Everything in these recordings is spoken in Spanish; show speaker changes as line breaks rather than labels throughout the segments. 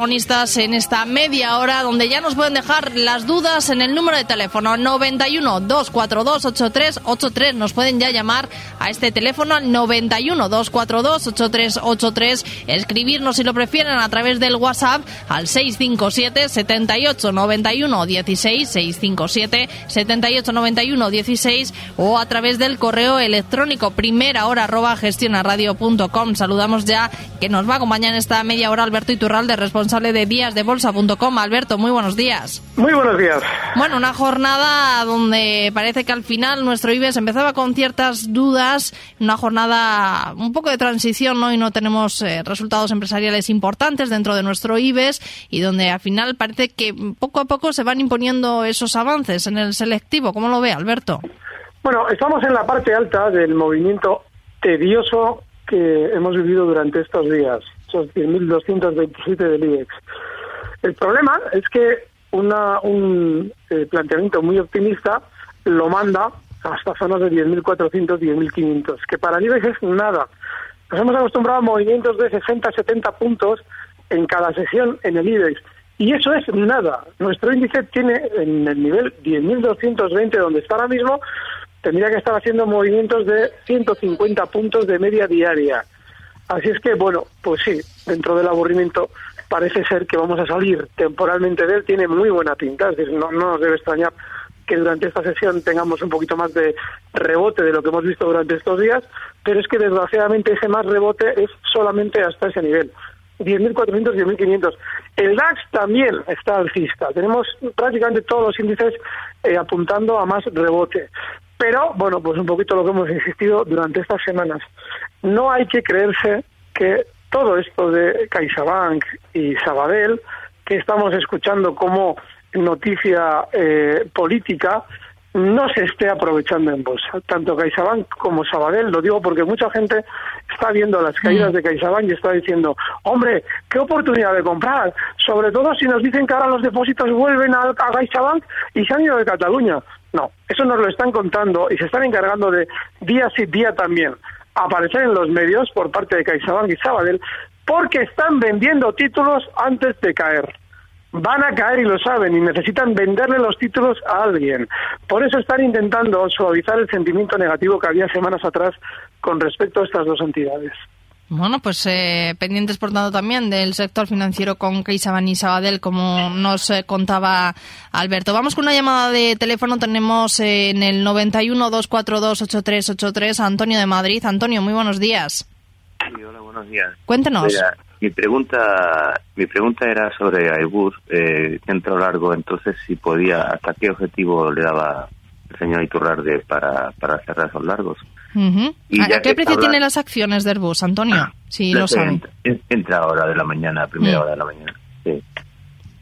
protagonistas en esta media hora donde ya nos pueden dejar las dudas en el número de teléfono 91 242 8383 nos pueden ya llamar a este teléfono 91 242 8383 escribirnos si lo prefieren a través del WhatsApp al 657 78 91 16 657 78 91 16 o a través del correo electrónico primera hora arroba gestionaradio.com saludamos ya que nos va a acompañar en esta media hora Alberto Iturralde responsable de díasdebolsa.com. Alberto, muy buenos días.
Muy buenos días.
Bueno, una jornada donde parece que al final nuestro IBEX empezaba con ciertas dudas, una jornada un poco de transición, ¿no? Y no tenemos eh, resultados empresariales importantes dentro de nuestro IBEX y donde al final parece que poco a poco se van imponiendo esos avances en el selectivo. ¿Cómo lo ve, Alberto?
Bueno, estamos en la parte alta del movimiento tedioso que hemos vivido durante estos días esos 10.227 del IBEX. El problema es que una, un eh, planteamiento muy optimista lo manda hasta zonas de 10.400, 10.500, que para el IBEX es nada. Nos hemos acostumbrado a movimientos de 60, 70 puntos en cada sesión en el IBEX. Y eso es nada. Nuestro índice tiene en el nivel 10.220, donde está ahora mismo, tendría que estar haciendo movimientos de 150 puntos de media diaria. Así es que, bueno, pues sí, dentro del aburrimiento parece ser que vamos a salir temporalmente de él. Tiene muy buena pinta, es decir, no, no nos debe extrañar que durante esta sesión tengamos un poquito más de rebote de lo que hemos visto durante estos días, pero es que desgraciadamente ese más rebote es solamente hasta ese nivel. 10.400, 10.500. El DAX también está alcista. Tenemos prácticamente todos los índices eh, apuntando a más rebote. Pero, bueno, pues un poquito lo que hemos insistido durante estas semanas. No hay que creerse que todo esto de CaixaBank y Sabadell, que estamos escuchando como noticia eh, política, no se esté aprovechando en bolsa. Tanto CaixaBank como Sabadell, lo digo porque mucha gente está viendo las caídas mm. de CaixaBank y está diciendo, hombre, qué oportunidad de comprar, sobre todo si nos dicen que ahora los depósitos vuelven a, a CaixaBank y se han ido de Cataluña. No, eso nos lo están contando y se están encargando de día sí día también aparecer en los medios por parte de CaixaBank y Sabadell porque están vendiendo títulos antes de caer. Van a caer y lo saben y necesitan venderle los títulos a alguien. Por eso están intentando suavizar el sentimiento negativo que había semanas atrás con respecto a estas dos entidades.
Bueno, pues eh, pendientes por tanto también del sector financiero con CaixaBank y Sabadell, como nos eh, contaba Alberto. Vamos con una llamada de teléfono. Tenemos eh, en el 91 242 8383 a Antonio de Madrid. Antonio, muy buenos días.
Sí, hola, buenos días.
Cuéntenos.
mi pregunta, mi pregunta era sobre Airbus, eh, centro largo. Entonces, si podía, ¿hasta qué objetivo le daba el señor Iturrarde para, para cerrar esos largos?
Y ¿A, qué precio tienen las acciones de Airbus, Antonio? Si lo saben.
Entra, ahora de la mañana, primera mm. hora de la mañana. Sí.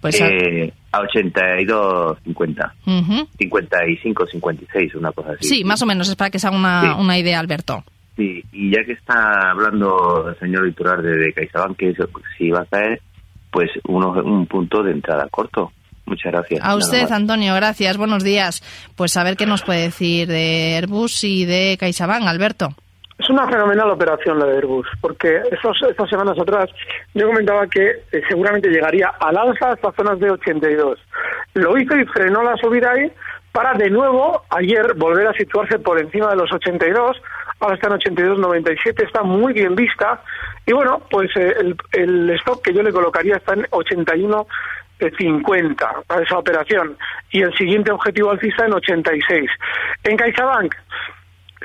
Pues eh, a 82.50. Uh 55, 56, una cosa así.
Sí, más o menos, es para que se haga una, una idea, Alberto.
Sí, y ya que está hablando el señor Iturar de, de CaixaBank, que si va a caer, pues uno, un punto de entrada corto. Muchas gracias.
A usted, Antonio, gracias. Buenos días. Pues a ver qué nos puede decir de Airbus y de CaixaBank, Alberto.
Es una fenomenal operación la de Airbus, porque estos, estas semanas atrás yo comentaba que eh, seguramente llegaría al alza hasta zonas de 82. Lo hizo y frenó la subida ahí para de nuevo ayer volver a situarse por encima de los 82, ahora está en 82.97, está muy bien vista y bueno, pues eh, el, el stop que yo le colocaría está en 81 50 a esa operación y el siguiente objetivo alcista en 86. En CaixaBank,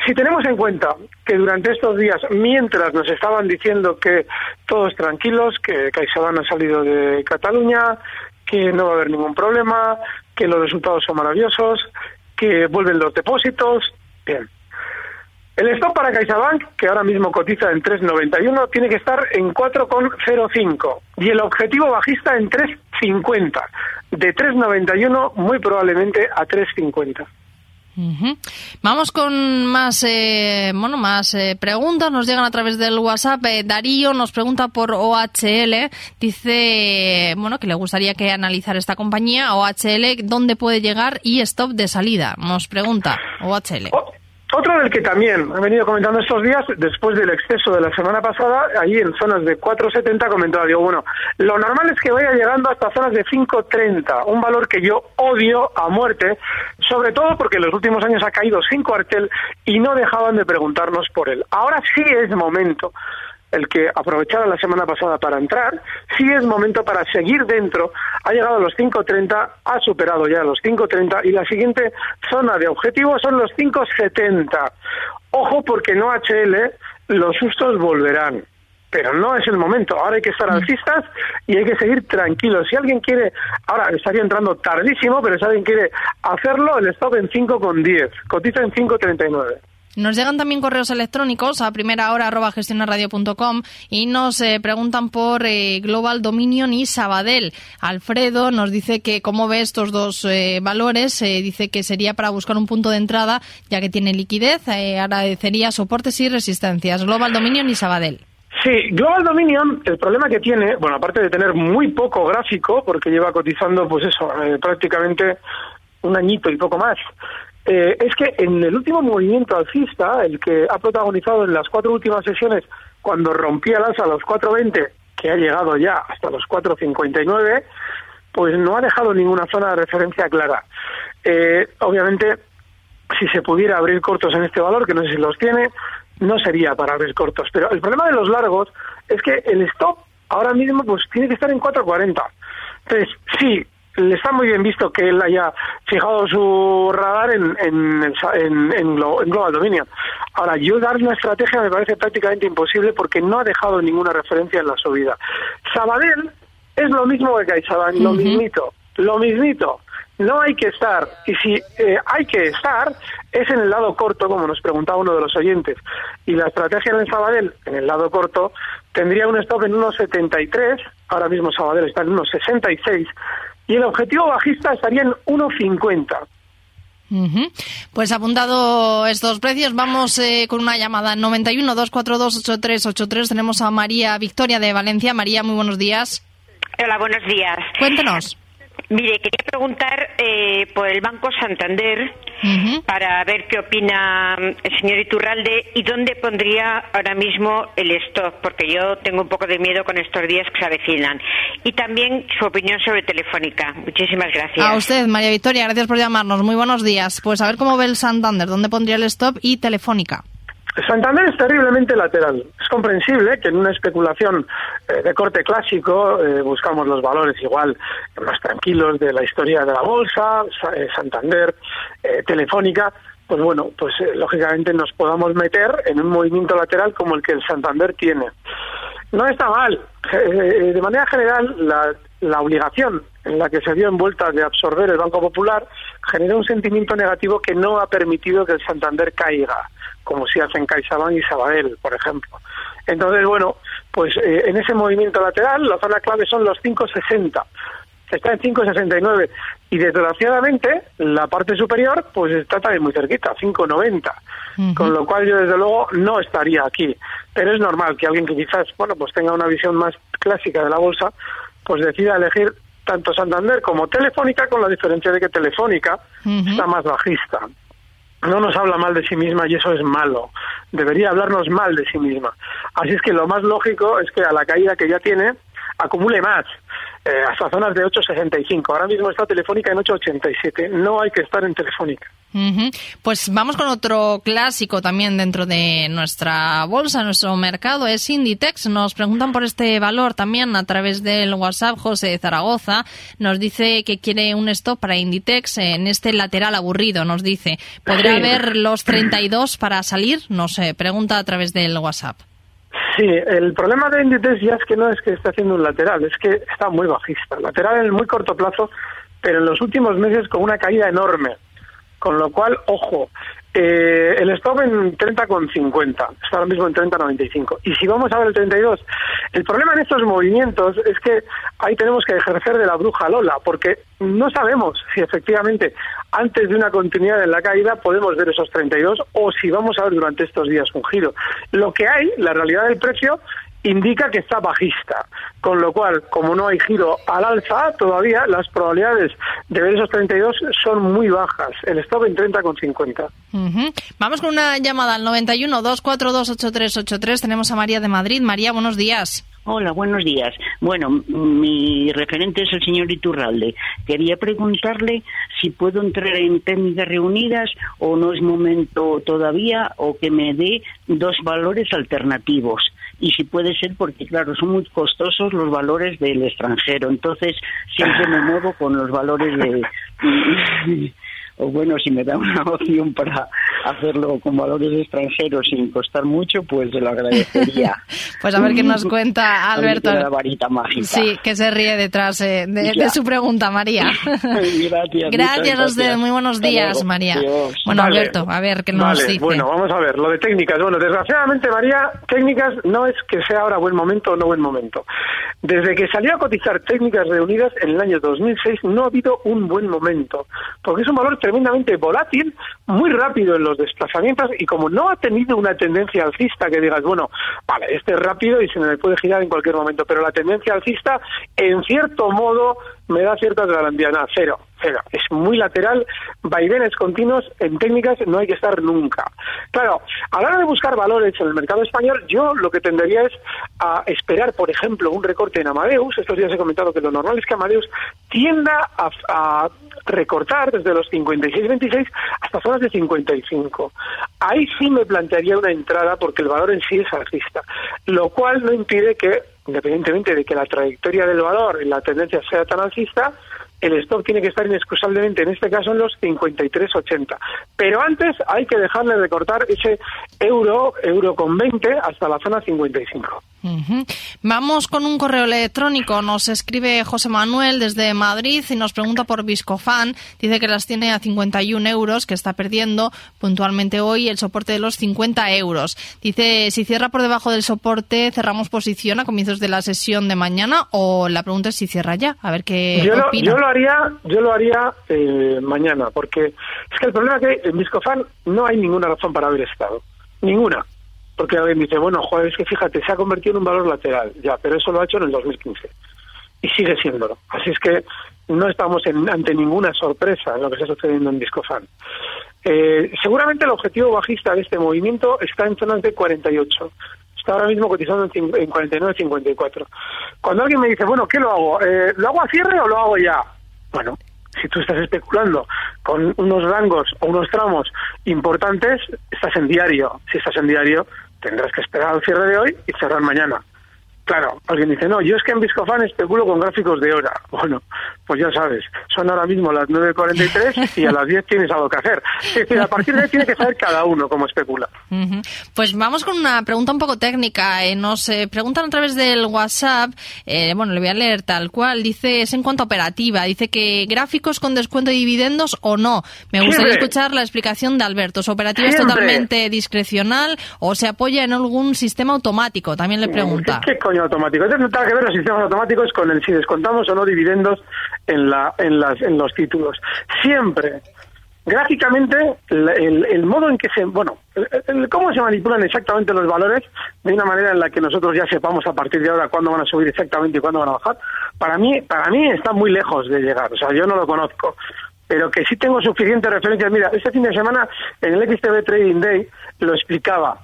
si tenemos en cuenta que durante estos días, mientras nos estaban diciendo que todos tranquilos, que CaixaBank ha salido de Cataluña, que no va a haber ningún problema, que los resultados son maravillosos, que vuelven los depósitos, bien. El stop para CaixaBank, que ahora mismo cotiza en 3,91, tiene que estar en 4,05 y el objetivo bajista en 3,50. De 3,91 muy probablemente a 3,50.
Vamos con más, eh, bueno, más eh, preguntas. Nos llegan a través del WhatsApp. Eh, Darío nos pregunta por OHL. Dice, bueno, que le gustaría que analizara esta compañía, OHL, dónde puede llegar y stop de salida. Nos pregunta OHL.
Otro del que también he venido comentando estos días, después del exceso de la semana pasada, ahí en zonas de 4,70 comentaba, digo, bueno, lo normal es que vaya llegando hasta zonas de 5,30, un valor que yo odio a muerte, sobre todo porque en los últimos años ha caído sin cuartel y no dejaban de preguntarnos por él. Ahora sí es momento el que aprovechara la semana pasada para entrar, sí es momento para seguir dentro. Ha llegado a los 5.30, ha superado ya los 5.30 y la siguiente zona de objetivo son los 5.70. Ojo porque no HL, los sustos volverán. Pero no es el momento, ahora hay que estar mm. alcistas y hay que seguir tranquilos. Si alguien quiere, ahora estaría entrando tardísimo, pero si alguien quiere hacerlo, el stop en 5,10, cotiza en 5,39.
Nos llegan también correos electrónicos a primera hora arroba gestionarradio.com y nos eh, preguntan por eh, Global Dominion y Sabadell. Alfredo nos dice que cómo ve estos dos eh, valores, dice que sería para buscar un punto de entrada ya que tiene liquidez, agradecería soportes y resistencias. Global Dominion y Sabadell.
Sí, Global Dominion, el problema que tiene, bueno, aparte de tener muy poco gráfico, porque lleva cotizando, pues eso, prácticamente un añito y poco más, eh, es que en el último movimiento alcista, el que ha protagonizado en las cuatro últimas sesiones, cuando rompía el alza a los 4.20, que ha llegado ya hasta los 4.59, pues no ha dejado ninguna zona de referencia clara. Eh, obviamente, si se pudiera abrir cortos en este valor, que no sé si los tiene, no sería para abrir cortos. Pero el problema de los largos es que el stop ahora mismo pues tiene que estar en 4.40. Entonces, sí, está muy bien visto que él haya fijado su radar en, en, en, en, Global Dominion. Ahora, yo dar una estrategia me parece prácticamente imposible porque no ha dejado ninguna referencia en la subida. Sabadell es lo mismo que CaixaBank, lo mismito, lo mismito. No hay que estar, y si eh, hay que estar, es en el lado corto, como nos preguntaba uno de los oyentes. Y la estrategia en el Sabadell, en el lado corto, tendría un stop en 1,73, ahora mismo Sabadell está en 1,66, y el objetivo bajista estaría en 1,50.
Pues apuntado estos precios, vamos eh, con una llamada 91 242 8383. Tenemos a María Victoria de Valencia. María, muy buenos días.
Hola, buenos días.
Cuéntenos.
Mire, quería preguntar eh, por el Banco Santander para ver qué opina mm, el señor Iturralde y dónde pondría ahora mismo el stock, porque yo tengo un poco de miedo con estos días que se avecinan. Y también su opinión sobre Telefónica. Muchísimas gracias.
A usted, María Victoria, gracias por llamarnos. Muy buenos días. Pues a ver cómo ve el Santander, dónde pondría el stop y Telefónica.
Santander es terriblemente lateral. Es comprensible que en una especulación eh, de corte clásico eh, buscamos los valores igual más tranquilos de la historia de la bolsa, eh, Santander, Telefónica, pues bueno, pues lógicamente nos podamos meter en un movimiento lateral como el que el Santander tiene. No está mal. de manera general, la, la obligación en la que se vio envuelta de absorber el Banco Popular generó un sentimiento negativo que no ha permitido que el Santander caiga como si hacen CaixaBank y Sabadell, por ejemplo. Entonces, bueno, pues eh, en ese movimiento lateral la zona clave son los 5,60. Está en 5,69 y desgraciadamente la parte superior pues está también muy cerquita, 5,90. Con lo cual yo desde luego no estaría aquí. Pero es normal que alguien que quizás, bueno, pues tenga una visión más clásica de la bolsa, pues decida elegir tanto Santander como Telefónica, con la diferencia de que Telefónica está más bajista no nos habla mal de sí misma y eso es malo. Debería hablarnos mal de sí misma. Así es que lo más lógico es que a la caída que ya tiene acumule más. Eh, hasta zonas de 8,65. Ahora mismo está Telefónica en 8,87. No hay que estar en Telefónica.
Pues vamos con otro clásico también dentro de nuestra bolsa, nuestro mercado, es Inditex. Nos preguntan por este valor también a través del WhatsApp. José de Zaragoza nos dice que quiere un stop para Inditex en este lateral aburrido, nos dice. ¿Podría haber los 32 para salir? Nos pregunta a través del WhatsApp.
Sí, el problema de Inditex ya es que no es que esté haciendo un lateral, es que está muy bajista. Lateral en muy corto plazo, pero en los últimos meses con una caída enorme. Con lo cual, ojo, eh, el stop en 30,50, está ahora mismo en 30,95. Y si vamos a ver el 32, el problema en estos movimientos es que ahí tenemos que ejercer de la bruja Lola, porque no sabemos si efectivamente antes de una continuidad en la caída podemos ver esos 32 o si vamos a ver durante estos días un giro. Lo que hay, la realidad del precio, indica que está bajista, con lo cual, como no hay giro al alza, todavía las probabilidades de ver esos 32 son muy bajas. El stop en 30,50.
Vamos con una llamada al 91 242 8383. Tenemos a María de Madrid. María, buenos días.
Hola, buenos días. Bueno, mi referente es el señor Iturralde. Quería preguntarle si puedo entrar en técnicas reunidas o no es momento todavía o que me dé dos valores alternativos y si puede ser porque, claro, son muy costosos los valores del extranjero. Entonces, siempre me muevo con los valores de... o bueno, si me da una opción para hacerlo con valores extranjeros sin costar mucho, pues se lo agradecería.
pues a ver qué nos cuenta Alberto.
La varita mágica.
Sí, que se ríe detrás eh, de, su pregunta, María.
gracias.
Gracias a usted. Muy buenos días, María. Bueno, Alberto, a ver qué nos dice.
Bueno, vamos a ver, lo de técnicas. Bueno, desgraciadamente, María, técnicas no es que sea ahora buen momento o no buen momento. Desde que salió a cotizar técnicas reunidas en el año 2006 no ha habido un buen momento, porque es un valor tremendamente volátil, muy rápido en los desplazamientos y como no ha tenido una tendencia alcista que digas, bueno, vale, este es rápido y se me puede girar en cualquier momento, pero la tendencia alcista en cierto modo me da cierta garantía, cero, Es muy lateral, vaivenes continuos, en técnicas no hay que estar nunca. Claro, a la hora de buscar valores en el mercado español, yo lo que tendría es a esperar, por ejemplo, un recorte en Amadeus. Estos días he comentado que lo normal es que Amadeus tienda a, recortar desde los 56-26 hasta zonas de 55. Ahí sí me plantearía una entrada porque el valor en sí es alcista, lo cual no impide que independientemente de que la trayectoria del valor y la tendencia sea tan alcista, el stock tiene que estar inexcusablemente, en este caso, en los 53.80. Pero antes hay que dejarle de cortar ese euro, euro con 20, hasta la zona 55.
Vamos con un correo electrónico. Nos escribe José Manuel desde Madrid y nos pregunta por Viscofan. Dice que las tiene a 51 euros, que está perdiendo puntualmente hoy el soporte de los 50 euros. Dice, si cierra por debajo del soporte, cerramos posición a comienzos de la sesión de mañana o la pregunta es si cierra ya. A ver qué
yo
opina.
Lo, yo lo haría, yo lo haría eh, mañana, porque es que el problema es que en Viscofan no hay ninguna razón para haber estado. Ninguna. Porque alguien dice, bueno, joder, es que fíjate, se ha convertido en un valor lateral, ya, pero eso lo ha hecho en el 2015 y sigue siéndolo. Así es que no estamos ante ninguna sorpresa en lo que está sucediendo en Discofan. Eh, seguramente el objetivo bajista de este movimiento está en zonas de 48. Está ahora mismo cotizando en, en 49-54. Cuando alguien me dice, bueno, ¿qué lo hago? Eh, ¿Lo hago a cierre o lo hago ya? Bueno, si tú estás especulando con unos rangos o unos tramos importantes, estás en diario. Si estás en diario, tendrás que esperar al cierre de hoy y cerrar mañana. Claro, alguien dice, no, yo es que en Viscofan especulo con gráficos de hora. Bueno, pues ya sabes, son ahora mismo las 9.43 y a las 10 tienes algo que hacer. Es decir, a partir de ahí tiene que saber cada uno cómo especula.
Pues vamos con una pregunta un poco técnica. Eh, nos eh, preguntan a través del WhatsApp, eh, bueno, le voy a leer tal cual, dice, es en cuanto a operativa, dice que gráficos con descuento de dividendos o no. Me gustaría escuchar la explicación de Alberto. ¿Su operativa es totalmente discrecional o se apoya en algún sistema automático? También le pregunta
automático. Entonces no tiene que ver los sistemas automáticos con el si descontamos o no dividendos en, la, en, las, en los títulos. Siempre, gráficamente, el, el, modo en que se, bueno, cómo se manipulan exactamente los valores de una manera en la que nosotros ya sepamos a partir de ahora cuándo van a subir exactamente y cuándo van a bajar, para mí, para mí está muy lejos de llegar. O sea, yo no lo conozco pero que sí tengo suficiente referencia. Mira, este fin de semana en el XTB Trading Day lo explicaba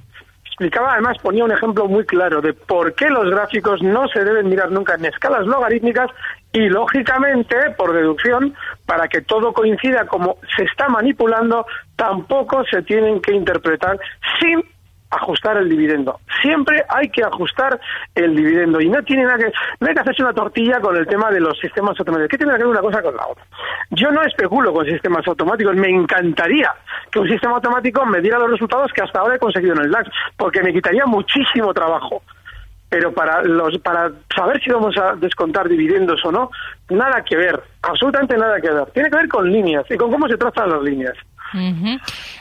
explicaba, además ponía un ejemplo muy claro de por qué los gráficos no se deben mirar nunca en escalas logarítmicas y, lógicamente, por deducción, para que todo coincida como se está manipulando, tampoco se tienen que interpretar sin ajustar el dividendo. Siempre hay que ajustar el dividendo y no tiene nada que no hay que hacerse una tortilla con el tema de los sistemas automáticos. ¿Qué tiene que ver una cosa con la otra? Yo no especulo con sistemas automáticos. Me encantaría que un sistema automático me diera los resultados que hasta ahora he conseguido en el DAX, porque me quitaría muchísimo trabajo. Pero para los para saber si vamos a descontar dividendos o no, nada que ver, absolutamente nada que ver. Tiene que ver con líneas y con cómo se trazan las líneas.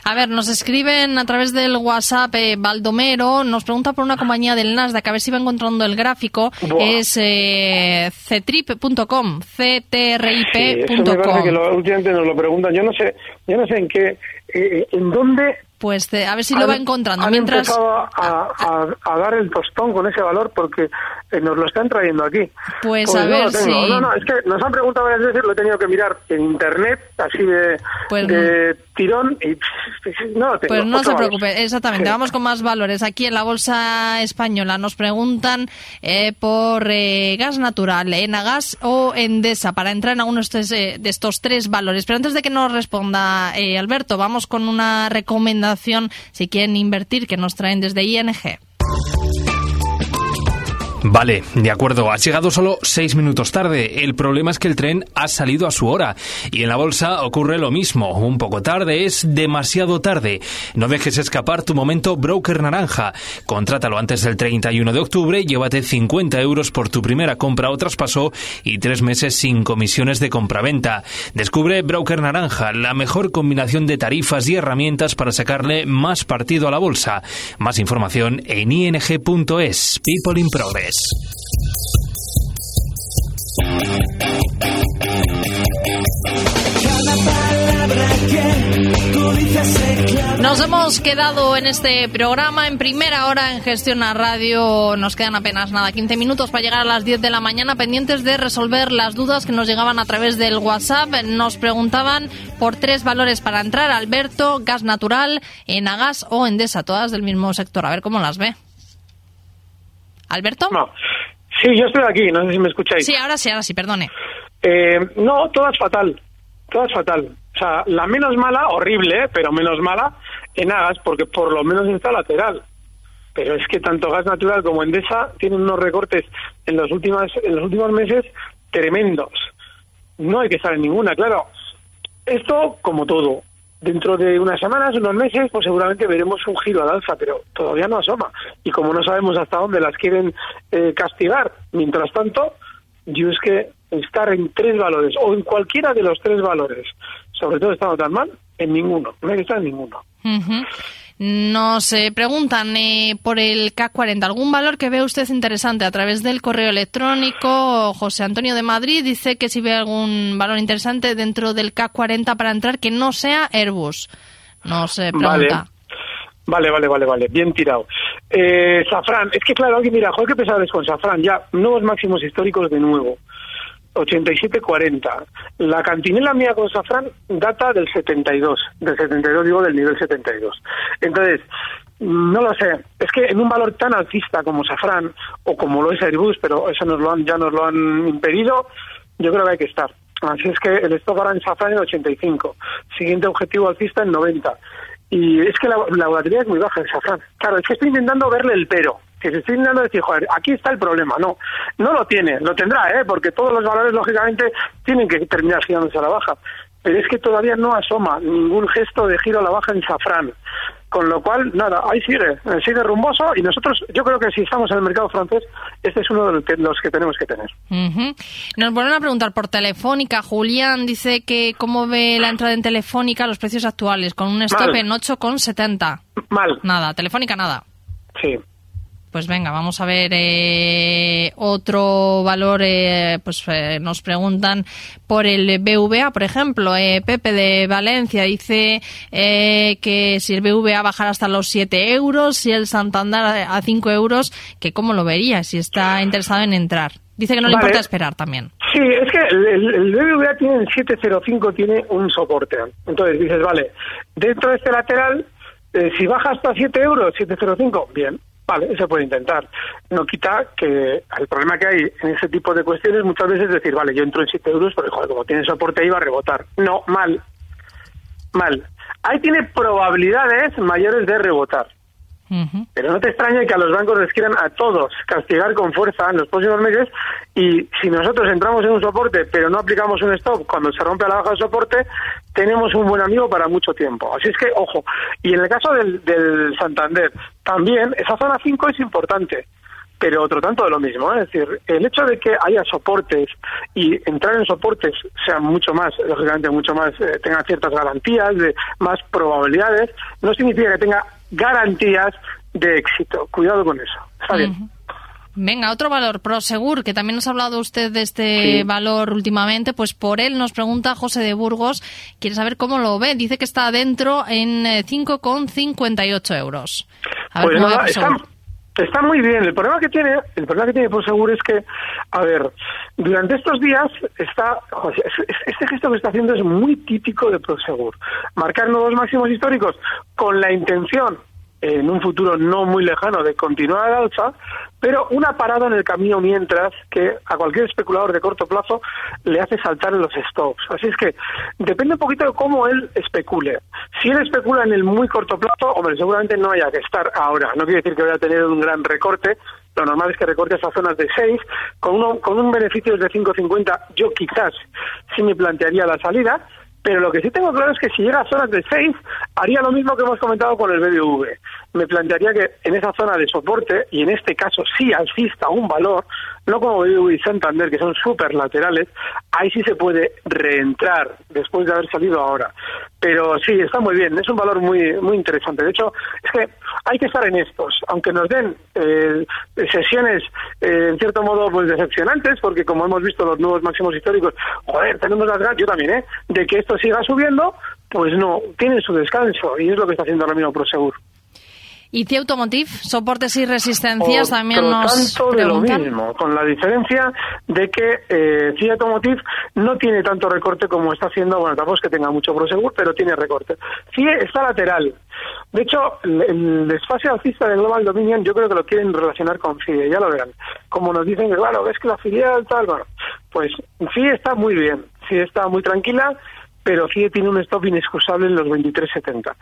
A ver, nos escriben a través del WhatsApp eh, Baldomero, nos pregunta por una compañía del Nasdaq, a ver si va encontrando el gráfico. Es eh, ctrip.com, ctrip.com.
Sí, me parece que lo, últimamente nos lo preguntan. Yo no sé, yo no sé en qué, eh, en dónde
pues a ver si lo va encontrando.
Han
Mientras
empezado a, a, dar el tostón con ese valor porque eh, nos lo están trayendo aquí.
Pues, a ver si...
No, no, es que nos han preguntado varias veces, lo he tenido que mirar en internet, así de,
Pues-
de tirón y no lo tengo.
Pues no se preocupe, exactamente. Vamos con más valores. Aquí en la bolsa española nos preguntan eh, por eh, gas natural, Enagas o Endesa, para entrar en alguno de estos, eh, de estos tres valores. Pero antes de que nos responda eh, Alberto, vamos con una recomendación si quieren invertir que nos traen desde ING.
Vale, de acuerdo, has llegado solo seis minutos tarde. El problema es que el tren ha salido a su hora. Y en la bolsa ocurre lo mismo. Un poco tarde es demasiado tarde. No dejes escapar tu momento broker naranja. Contrátalo antes del 31 de octubre, llévate 50 euros por tu primera compra o traspaso y tres meses sin comisiones de compraventa. Descubre Broker Naranja, la mejor combinación de tarifas y herramientas para sacarle más partido a la bolsa. Más información en ing.es. People in Progress.
Nos hemos quedado en este programa en primera hora en Gestión Radio. Nos quedan apenas nada, 15 minutos para llegar a las 10 de la mañana, pendientes de resolver las dudas que nos llegaban a través del WhatsApp. Nos preguntaban por tres valores para entrar: Alberto, gas natural, Enagas o Endesa, todas del mismo sector. A ver cómo las ve. ¿Alberto?
No. Sí, yo estoy aquí, no sé si me escucháis.
Sí, ahora sí, ahora sí, perdone.
Eh, no, todas fatal, todas fatal. O sea, la menos mala, horrible, ¿eh? pero menos mala, en Agas, porque por lo menos está lateral. Pero es que tanto Gas Natural como Endesa tienen unos recortes en los, últimas, en los últimos meses tremendos. No hay que estar en ninguna, claro. Esto, como todo, dentro de unas semanas, unos meses, pues seguramente veremos un giro al alza, pero todavía no asoma. Y como no sabemos hasta dónde las quieren eh, castigar, mientras tanto, yo es que estar en tres valores o en cualquiera de los tres valores, sobre todo estando tan mal, en ninguno, no hay que estar en ninguno.
Nos eh, preguntan eh, por el K40, ¿algún valor que ve usted interesante a través del correo electrónico? José Antonio de Madrid dice que si ve algún valor interesante dentro del K40 para entrar que no sea Airbus. Nos eh, pregunta.
Vale, vale, vale, vale, bien tirado. Eh, Safran, es que claro, alguien mira, joder, qué pesado es con Safran, ya, nuevos máximos históricos de nuevo. 87-40. La cantinela mía con Safran data del 72, del 72 digo del nivel 72. Entonces, no lo sé, es que en un valor tan alcista como Safran o como lo es Airbus, pero eso nos lo han, ya nos lo han impedido, yo creo que hay que estar. Así es que el stock ahora en Safran en 85, siguiente objetivo alcista en 90. Y es que la, la volatilidad es muy baja en Safran. Claro, es que estoy intentando verle el pero. Que se estoy intentando decir, joder, aquí está el problema. No, no lo tiene, lo tendrá, ¿eh? Porque todos los valores, lógicamente, tienen que terminar girándose a la baja. Pero es que todavía no asoma ningún gesto de giro a la baja en Safran. Con lo cual, nada, ahí sigue, sigue rumboso y nosotros, yo creo que si estamos en el mercado francés, este es uno de los que, tenemos que tener.
Nos vuelven a preguntar por Telefónica. Julián dice que cómo ve la entrada en Telefónica los precios actuales, con un stop
Mal.
en 8,70.
Mal,
Nada, Telefónica nada.
sí.
Pues venga, vamos a ver eh, otro valor. eh, pues eh, nos preguntan por el BVA, por ejemplo. Eh, Pepe de Valencia dice eh, que si el BVA bajara hasta los 7 euros, si el Santander a a 5 euros, que cómo lo vería, si está interesado en entrar. Dice que no le
Vale.
importa esperar también.
Sí, es que el, el- el BBVA tiene en 705 tiene un soporte. Entonces dices, vale, dentro de este lateral Eh, si baja hasta 7 euros, 7,05, bien, vale, se puede intentar. No quita que el problema que hay en ese tipo de cuestiones muchas veces es decir, vale, yo entro en 7 euros, pero joder, como tiene soporte ahí va a rebotar. No, mal, mal. Ahí tiene probabilidades mayores de rebotar. Pero no te extrañe que a los bancos les quieran a todos castigar con fuerza en los próximos meses y si nosotros entramos en un soporte pero no aplicamos un stop cuando se rompe la baja de soporte, tenemos un buen amigo para mucho tiempo. Así es que, ojo, y en el caso del, del Santander, también esa zona 5 es importante pero otro tanto de lo mismo. ¿eh? Es decir, el hecho de que haya soportes y entrar en soportes sea mucho más, lógicamente, mucho más, eh, tenga ciertas garantías, de más probabilidades, no significa que tenga garantías de éxito. Cuidado con eso. Está bien.
Venga, otro valor, Prosegur, que también nos ha hablado usted de este valor últimamente, pues por él nos pregunta José de Burgos, quiere saber cómo lo ve, dice que está adentro en 5,58 eh, euros.
A ver pues está, está, muy bien. El problema que tiene, el problema que tiene Prosegur es que, a ver, durante estos días está, este gesto que está haciendo es muy típico de Prosegur. Marcar nuevos máximos históricos con la intención en un futuro no muy lejano de continuar al alza, pero una parada en el camino mientras que a cualquier especulador de corto plazo le hace saltar en los stops. Así es que depende un poquito de cómo él especule. Si él especula en el muy corto plazo, hombre, seguramente no haya que estar ahora. No quiere decir que vaya a tener un gran recorte, lo normal es que recorte esas zonas de 6, con, uno, con un beneficio de 5.50 yo quizás sí me plantearía la salida, pero lo que sí tengo claro es que si llega a zonas de 6, haría lo mismo que hemos comentado con el BBV. Me plantearía que en esa zona de soporte, y en este caso sí alcista un valor, no como BBV y Santander, que son súper laterales, ahí sí se puede reentrar después de haber salido ahora. Pero sí, está muy bien, es un valor muy muy interesante. De hecho, es que hay que estar en estos, aunque nos den eh, sesiones eh, en cierto modo pues decepcionantes, porque como hemos visto los nuevos máximos históricos, joder, tenemos las ganas, yo también, ¿eh? de que esto siga subiendo, pues no, tiene su descanso y es lo que está haciendo ahora mismo ProSegur.
Y C Automotive, soportes y resistencias también nos
tanto de lo mismo, con la diferencia de que eh, C Automotive no tiene tanto recorte como está haciendo, bueno, tampoco es que tenga mucho Prosegur, pero tiene recorte. CIE está lateral. De hecho, el, desfase alcista de Global Dominion yo creo que lo quieren relacionar con CIE, ya lo verán. Como nos dicen que, claro, ves que la filial tal, bueno, pues CIE está muy bien, CIE está muy tranquila, pero CIE tiene un stop inexcusable en los 23.70.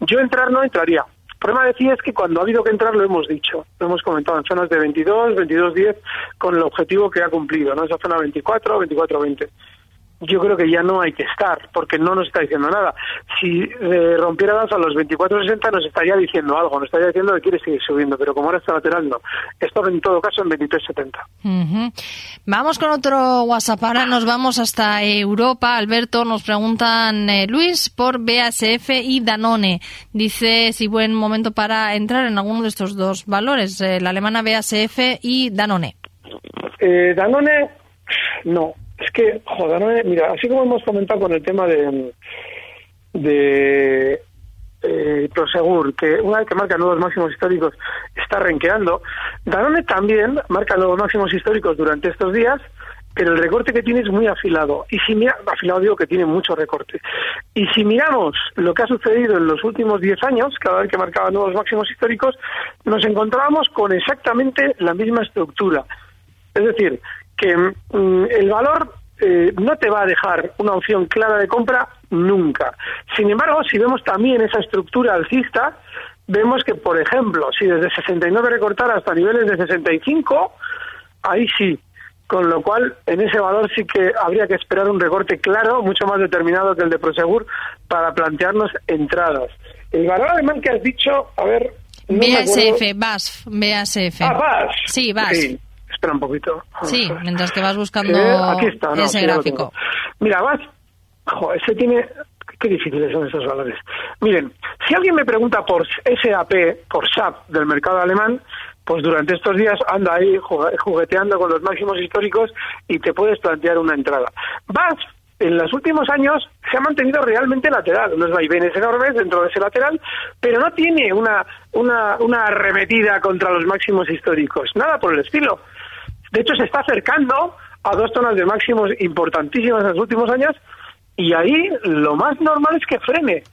Yo entrar no entraría, problema decía es que cuando ha habido que entrar lo hemos dicho, lo hemos comentado en zonas de 22, 22, 10, con el objetivo que ha cumplido, ¿no? Esa zona 24, 24, 20 yo creo que ya no hay que estar, porque no nos está diciendo nada. Si eh, rompiéramos a los 24.60 nos estaría diciendo algo, nos estaría diciendo que quiere seguir subiendo, pero como ahora está lateral, no. Esto en todo caso en 23.70.
Vamos con otro WhatsApp. Ahora nos vamos hasta Europa. Alberto, nos preguntan eh, Luis por BASF y Danone. Dice si buen momento para entrar en alguno de estos dos valores, eh, la alemana BASF y Danone.
Eh, Danone, no es que, joder, mira, así como hemos comentado con el tema de, eh, Prosegur, que una vez que marca nuevos máximos históricos está renqueando, Danone también marca nuevos máximos históricos durante estos días, pero el recorte que tiene es muy afilado. Y si mira, afilado digo que tiene mucho recorte. Y si miramos lo que ha sucedido en los últimos 10 años, cada vez que marcaba nuevos máximos históricos, nos encontrábamos con exactamente la misma estructura. Es decir, que mm, el valor eh, no te va a dejar una opción clara de compra nunca. Sin embargo, si vemos también esa estructura alcista, vemos que, por ejemplo, si desde 69 recortara hasta niveles de 65, ahí sí. Con lo cual, en ese valor sí que habría que esperar un recorte claro, mucho más determinado que el de Prosegur, para plantearnos entradas. El valor alemán que has dicho, a ver...
BASF, BASF, BASF.
Ah, BASF.
Sí, BASF
espera un poquito.
Sí, mientras que vas buscando aquí está, ese gráfico.
Mira, vas, ese tiene, qué difíciles son esos valores. Miren, si alguien me pregunta por SAP, por SAP del mercado alemán, pues durante estos días anda ahí jugueteando con los máximos históricos y te puedes plantear una entrada. Vas en los últimos años se ha mantenido realmente lateral, unos vaivenes enormes dentro de ese lateral, pero no tiene una, una, una arremetida contra los máximos históricos, nada por el estilo. De hecho, se está acercando a dos zonas de máximos importantísimas en los últimos años y ahí lo más normal es que frene.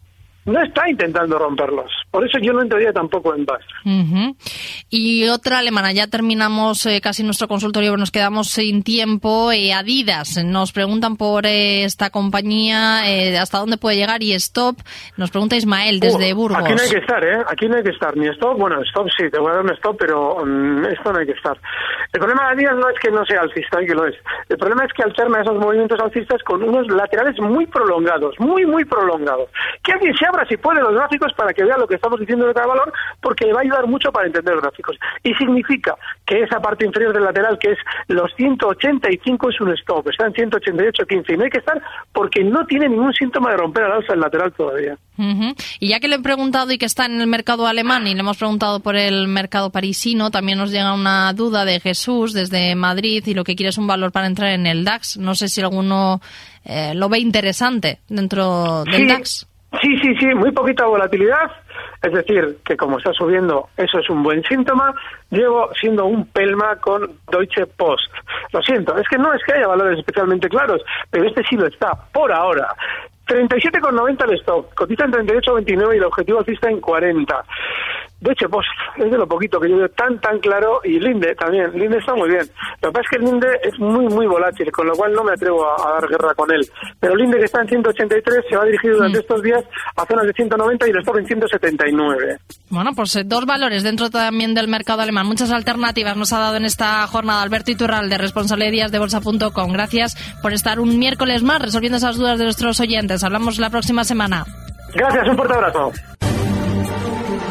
No está intentando romperlos. Por eso yo no entraría tampoco en DAX.
Y otra alemana, ya terminamos eh, casi nuestro consultorio, nos quedamos sin tiempo. Eh, Adidas, nos preguntan por eh, esta compañía, hasta dónde puede llegar y Stop. Nos pregunta Ismael desde Burgos.
Aquí no hay que estar, ¿eh? Aquí no hay que estar. Ni Stop, bueno, Stop sí, te voy a dar un Stop, pero mm, esto no hay que estar. El problema de Adidas no es que no sea alcista, que lo es. El problema es que alterna esos movimientos alcistas con unos laterales muy prolongados, muy, muy prolongados. Que alguien se abra si puede los gráficos para que vea lo que estamos diciendo de cada valor, porque le va a ayudar mucho para entender los gráficos. Y significa que esa parte inferior del lateral, que es los 185, es un stop, está en 188.15 y no hay que estar porque no tiene ningún síntoma de romper al alza el lateral todavía.
Y ya que le he preguntado y que está en el mercado alemán y le hemos preguntado por el mercado parisino, también nos llega una duda de Jesús desde Madrid y lo que quiere es un valor para entrar en el DAX. No sé si alguno eh, lo ve interesante dentro del DAX.
Sí, sí, sí, muy poquita volatilidad, es decir, que como está subiendo, eso es un buen síntoma. Llevo siendo un pelma con Deutsche Post. Lo siento, es que no es que haya valores especialmente claros, pero este sí lo está, por ahora. 37,90 el stop, cotiza en 38,29 y el objetivo alcista en 40. De hecho, pues es de lo poquito que yo veo tan, tan claro. Y Linde también. Linde está muy bien. Lo que pasa es que el Linde es muy, muy volátil, con lo cual no me atrevo a, dar guerra con él. Pero Linde, que está en 183, se va a dirigir durante mm. estos días a zonas de 190 y el stop en 179.
Bueno, pues eh, dos valores dentro también del mercado alemán. Muchas alternativas nos ha dado en esta jornada Alberto Iturral, de responsable de días de bolsa.com. Gracias por estar un miércoles más resolviendo esas dudas de nuestros oyentes. Hablamos la próxima semana.
Gracias, un fuerte abrazo.